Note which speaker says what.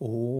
Speaker 1: Oh.